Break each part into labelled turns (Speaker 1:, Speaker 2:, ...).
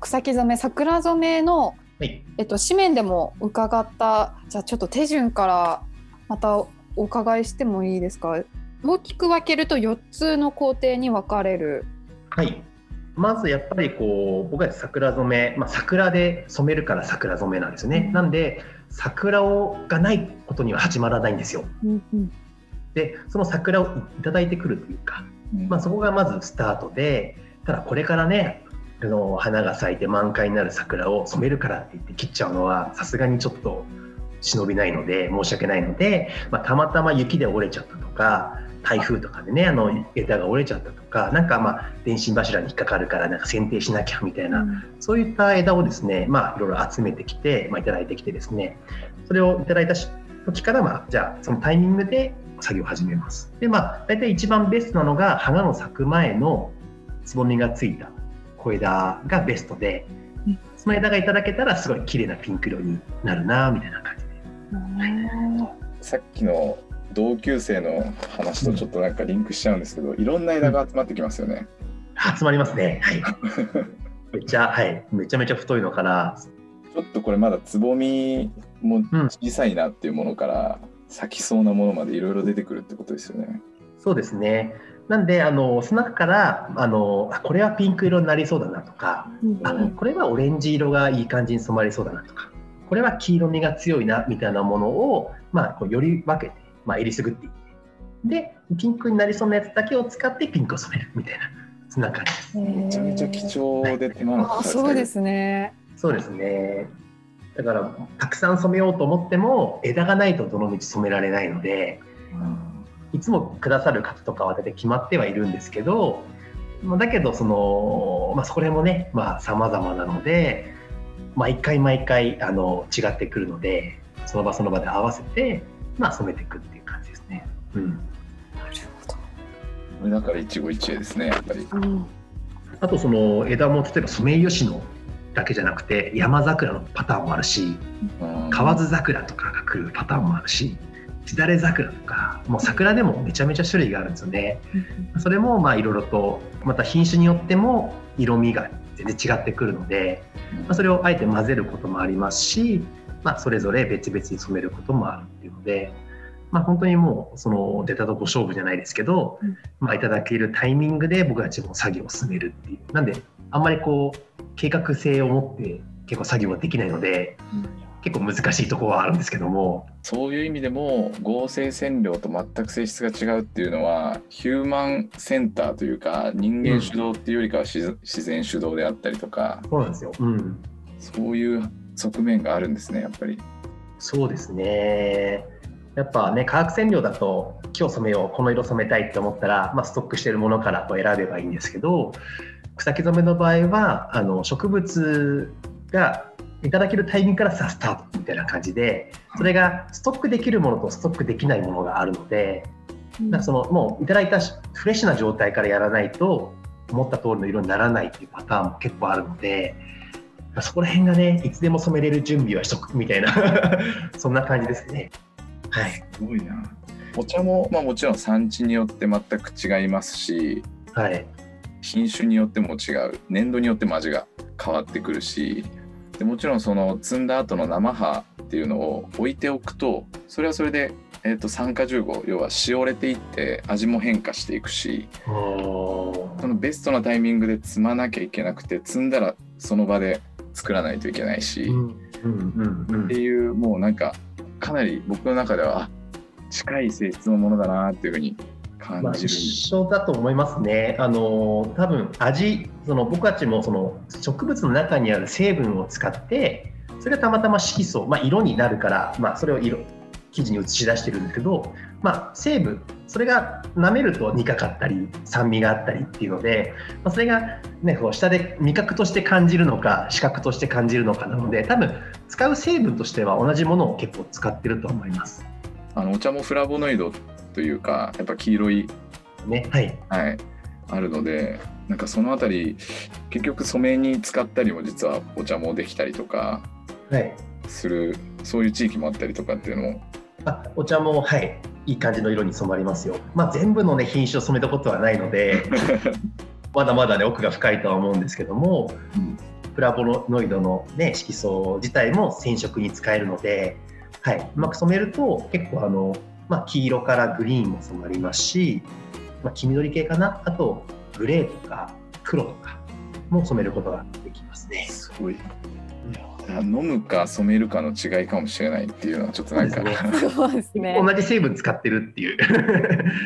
Speaker 1: 草木染め桜染めの、
Speaker 2: はい、
Speaker 1: えっと、紙面でも伺った。じゃあちょっと手順からまたお伺いしてもいいですか？大きく分けると4つの工程に分かれる。
Speaker 2: はい。まずやっぱりこう僕は桜染め、まあ、桜で染めるから桜染めなんですよね。なんで桜をがないことには始まらないんですよ。
Speaker 1: うんうん。
Speaker 2: でその桜をいただいてくるというか、まあ、そこがまずスタートでただこれからねあの花が咲いて満開になる桜を染めるからって言って切っちゃうのはさすがにちょっと忍びないので申し訳ないので、まあ、たまたま雪で折れちゃったとか台風とかでねあの枝が折れちゃったとかなんかまあ電信柱に引っかかるからなんか剪定しなきゃみたいな、そういった枝をですねまあいろいろ集めてきて、まあ、いただいてきてですねそれをいただいた時からまあじゃあそのタイミングで作業を始めます。でまあ大体一番ベストなのが花の咲く前のつぼみがついた小枝がベストで
Speaker 1: うん
Speaker 2: その枝がいただけたらすごい綺麗なピンク色になるなみたいな感じで。
Speaker 3: さっきの同級生の話とちょっとなんかリンクしちゃうんですけど、いろんな枝が集まってきますよね。
Speaker 2: 集まりますね。はい。めっちゃはいめちゃめちゃ太いのから
Speaker 3: ちょっとこれまだつぼみも小さいなっていうものから咲きそうなものまでいろいろ出てくるってことですよね。
Speaker 2: そうですね。なんであのその中からあのあこれはピンク色になりそうだなとか、
Speaker 1: うん
Speaker 2: あこれはオレンジ色がいい感じに染まりそうだなとかこれは黄色みが強いなみたいなものを、まあ、こうより分けて、まあ、えりすぐっていって。でピンクになりそうなやつだけを使ってピンクを染めるみたいなそんな感じです。
Speaker 3: めちゃめちゃ貴重で手間のかか
Speaker 1: あ
Speaker 3: る
Speaker 1: そうですね。
Speaker 2: そうですね。だからたくさん染めようと思っても枝がないとどの道染められないのでいつもくださる方とかは大体決まってはいるんですけどまあだけどその、まあ、それもねまあ様々なので毎回毎回あの違ってくるのでその場その場で合わせて、まあ、染めていくっていう感じですね。うん、
Speaker 1: なるほ
Speaker 3: これだから一期一会ですねやっぱり。
Speaker 1: ど。うん
Speaker 2: あとその枝も例えばソメイヨシノだけじゃなくて山桜のパターンもあるし
Speaker 3: うん
Speaker 2: 河津桜とかが来るパターンもあるししだれ桜とかもう桜でもめちゃめちゃ種類があるんですよね。それもまあいろいろとまた品種によっても色味が全然違ってくるので、まあ、それをあえて混ぜることもありますし、まあ、それぞれ別々に染めることもあるっていうので、まあ、本当にもうその出たとこ勝負じゃないですけど、
Speaker 1: うん。
Speaker 2: まあ、いただけるタイミングで僕たちも作業を進めるっていう。なんであんまりこう計画性を持って結構作業はできないので結構難しいところはあるんですけども
Speaker 3: そういう意味でも合成染料と全く性質が違うっていうのはヒューマンセンターというか人間主導っていうよりかは自自然主導であったりとか
Speaker 2: そうなんですよ。うん
Speaker 3: そういう側面があるんですねやっぱり。
Speaker 2: そうですね。やっぱね、化学染料だと、今日染めよう、この色染めたいって思ったら、まあ、ストックしてるものからこう選べばいいんですけど、草木染めの場合は、あの植物がいただけるタイミングからさ、スタートみたいな感じで、それがストックできるものとストックできないものがあるので、なんかそのもういただいたフレッシュな状態からやらないと、思った通りの色にならないっていうパターンも結構あるので、そこら辺がね、いつでも染めれる準備はしとくみたいな、そんな感じですね。はい。
Speaker 3: すごいな。お茶も、まあ、もちろん産地によって全く違いますし
Speaker 2: はい。
Speaker 3: 品種によっても違う粘土によっても味が変わってくるしでもちろんその摘んだ後の生葉っていうのを置いておくとそれはそれで、えー、と酸化重合要はしおれていって味も変化していくし
Speaker 2: お
Speaker 3: そのベストなタイミングで摘まなきゃいけなくて摘んだらその場で作らないといけないし、っていうもうなんかかなり僕の中ではあ近い性質のものだなっていうふうに感
Speaker 2: まあ、
Speaker 3: じる、
Speaker 2: 一緒だと思いますね。あの多分味その僕たちもその植物の中にある成分を使ってそれがたまたま色素、まあ、色になるから、まあ、それを色生地に映し出してるんですけど、まあ、成分それが舐めると苦かったり酸味があったりっていうので、まあ、それが、ね、こう下で味覚として感じるのか視覚として感じるのかなので多分使う成分としては同じものを結構使ってると思います。
Speaker 3: あのお茶もフラボノイドというかやっぱ黄色い、
Speaker 2: ねはい、
Speaker 3: はい、あるのでなんかそのあたり結局染めに使ったりも実はお茶もできたりとか
Speaker 2: はい。
Speaker 3: するそういう地域もあったりとかっていうのも。
Speaker 2: あお茶も、はい、いい感じの色に染まりますよ。まあ、全部の、ね、品種を染めたことはないので、まだまだ、ね、奥が深いとは思うんですけども、フラボノイドの、ね、色素自体も染色に使えるので、はい、うまく染めると結構あの、まあ、黄色からグリーンも染まりますし、まあ、黄緑系かな？あとグレーとか黒とかも染めることができますね。
Speaker 3: すごい飲むか染めるかの違いかもしれないっていうのはちょっとなんか、
Speaker 1: そうですね。
Speaker 2: 同じ成分使ってるっていう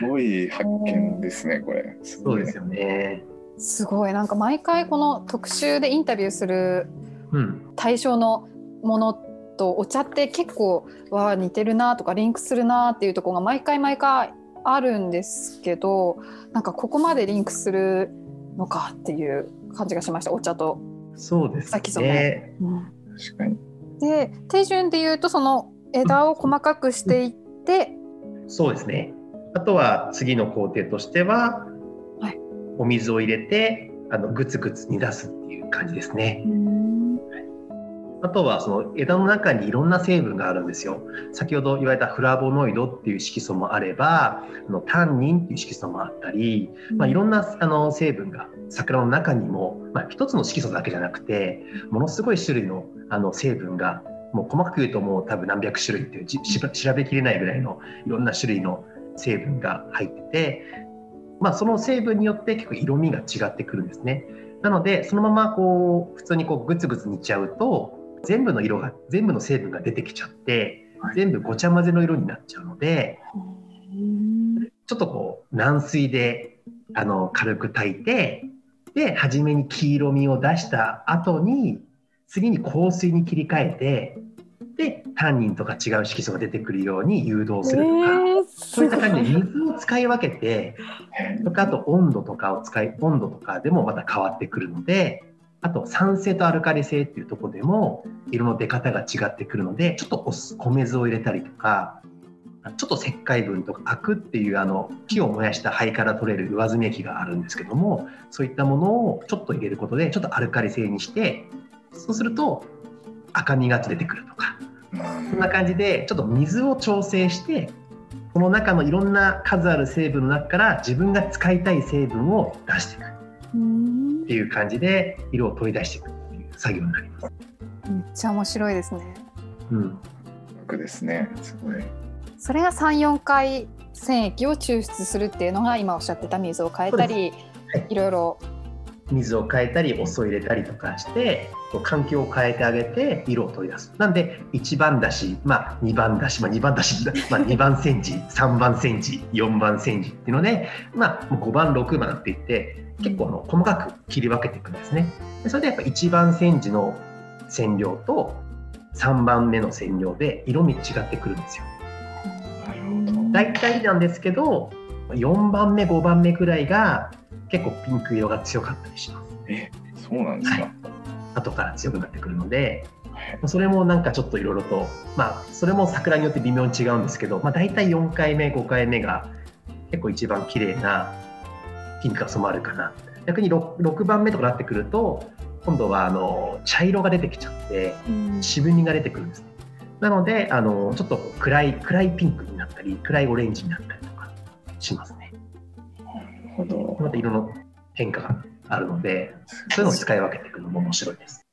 Speaker 3: すごい発見ですねこれ。
Speaker 2: そうですよね。
Speaker 1: すごいなんか毎回この特集でインタビューする対象のものとお茶って結構は似てるなとかリンクするなっていうところが毎回毎回あるんですけどなんかここまでリンクするのかっていう感じがしましたお茶と。
Speaker 2: そうですね。
Speaker 3: うん、確かに。
Speaker 1: で手順で言うとその枝を細かくしていって、
Speaker 2: うん、そうですね。あとは次の工程としては、はい、お水を入れてあのグツグツ煮出すっていう感じですね。あとはその枝の中にいろんな成分があるんですよ。先ほど言われたフラボノイドっていう色素もあれば、あのタンニンっていう色素もあったり、まあ、いろんなあの成分が桜の中にも、まあ、一つの色素だけじゃなくて、ものすごい種類のあの成分が、もう細かく言うともう多分何百種類っていう調べきれないぐらいのいろんな種類の成分が入ってて、まあ、その成分によって結構色味が違ってくるんですね。なのでそのままこう普通にこうグツグツ煮ちゃうと全部の色が全部の成分が出てきちゃって、全部ごちゃ混ぜの色になっちゃうので、ちょっとこう軟水であの軽く炊いてで初めに黄色みを出した後に次に香水に切り替えてでタンニンとか違う色素が出てくるように誘導するとか、えー、そういった感じで水を使い分けてとかあと温度とかを使い温度とかでもまた変わってくるのであと酸性とアルカリ性っていうとこでも色の出方が違ってくるのでちょっとお酢米酢を入れたりとかちょっと石灰分とかアクっていうあの木を燃やした灰から取れる上澄み液があるんですけどもそういったものをちょっと入れることでちょっとアルカリ性にしてそうすると赤みが出てくるとかそんな感じでちょっと水を調整してこの中のいろんな数ある成分の中から自分が使いたい成分を出していく。っていう感じで色を取り出していくっていう作業になります。
Speaker 1: めっちゃ面白いですね。
Speaker 2: うん。
Speaker 3: 楽ですね。すごい。
Speaker 1: それが三四回染液を抽出するっていうのが今おっしゃってた水を変えたり、はい、いろいろ
Speaker 2: 水を変えたりお酢を入れたりとかして環境を変えてあげて色を取り出す。なんで1番だし、まあ、2番だし、まあ、2番だし、まあ、2番煎じ 3番煎じ4番煎じっていうので、まあ、5番6番っていって結構あの細かく切り分けていくんですね。でそれでやっぱ1番煎じの染料と3番目の染料で色味違ってくるんですよ。大体なんですけど4番目5番目くらいが結構ピンク色が強かったりします。
Speaker 3: えそうなんですか、はい、
Speaker 2: 後から強くなってくるので、それもなんかちょっといろいろと、まあ、それも桜によって微妙に違うんですけど、まあ、大体4回目5回目が結構一番綺麗なピンクが染まるかな。逆に 6, 6番目とかなってくると今度はあの茶色が出てきちゃって渋みが出てくるんですね、なのであのちょっと暗い暗いピンクになったり暗いオレンジになったりとかしますね。ほど。また色の変化があるので、そういうのを使い分けていくのも面白いです。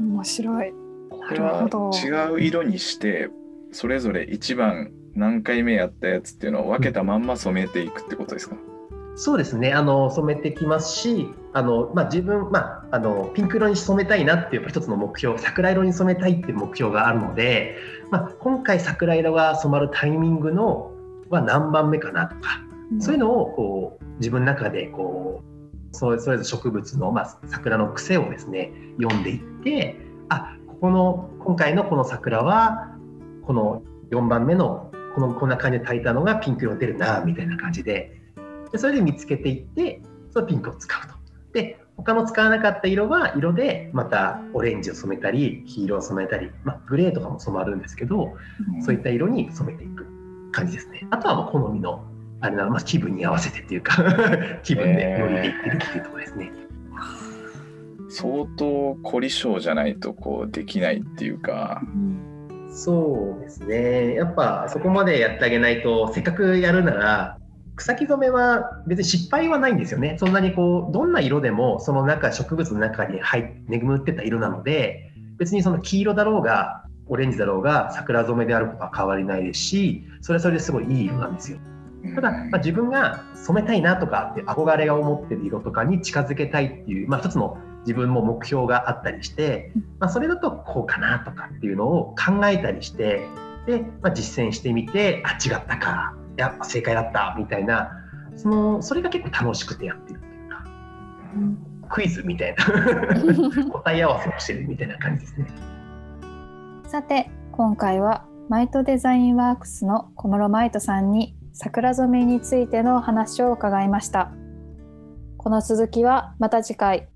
Speaker 1: 面白い。
Speaker 3: これは違う色にして、それぞれ一番何回目やったやつっていうのを分けたまんま染めていくってことですか、
Speaker 2: うん、そうですねあの染めてきますしあの、まあ、自分、まあ、あのピンク色に染めたいなっていう一つの目標桜色に染めたいっていう目標があるので、まあ、今回桜色が染まるタイミングのは何番目かなとかそういうのをこう自分の中でこうそれぞれ植物の、まあ、桜の癖をですね読んでいってあここの今回のこの桜はこの4番目のこのこんな感じで炊いたのがピンク色出るなみたいな感じででそれで見つけていってそのピンクを使うと。で他の使わなかった色は色でまたオレンジを染めたり黄色を染めたり、まあ、グレーとかも染まるんですけど、そういった色に染めていく感じですね。あとはもう好みのあれなまあ、気分に合わせてっていうか 気分で乗りでいってるっていうところですね。
Speaker 3: 相当凝り性じゃないとこうできないっていうか、
Speaker 2: そうですねやっぱそこまでやってあげないとせっかくやるなら草木染めは別に失敗はないんですよね。そんなにこうどんな色でもその中植物の中に入眠ってた色なので別にその黄色だろうがオレンジだろうが桜染めであることは変わりないですしそれはそれですごいいい色なんですよ。ただ、まあ、自分が染めたいなとかって憧れが思ってる色とかに近づけたいっていう、まあ、一つの自分も目標があったりして、まあ、それだとこうかなとかっていうのを考えたりしてで、まあ、実践してみてあ違ったか。やっぱ正解だったみたいなそのそれが結構楽しくてやってるっていうか、うん、クイズみたいな 答え合わせをしてるみたいな感じですね。
Speaker 1: さて今回はマイトデザインワークスの小室マイトさんに桜染めについての話を伺いました。この続きはまた次回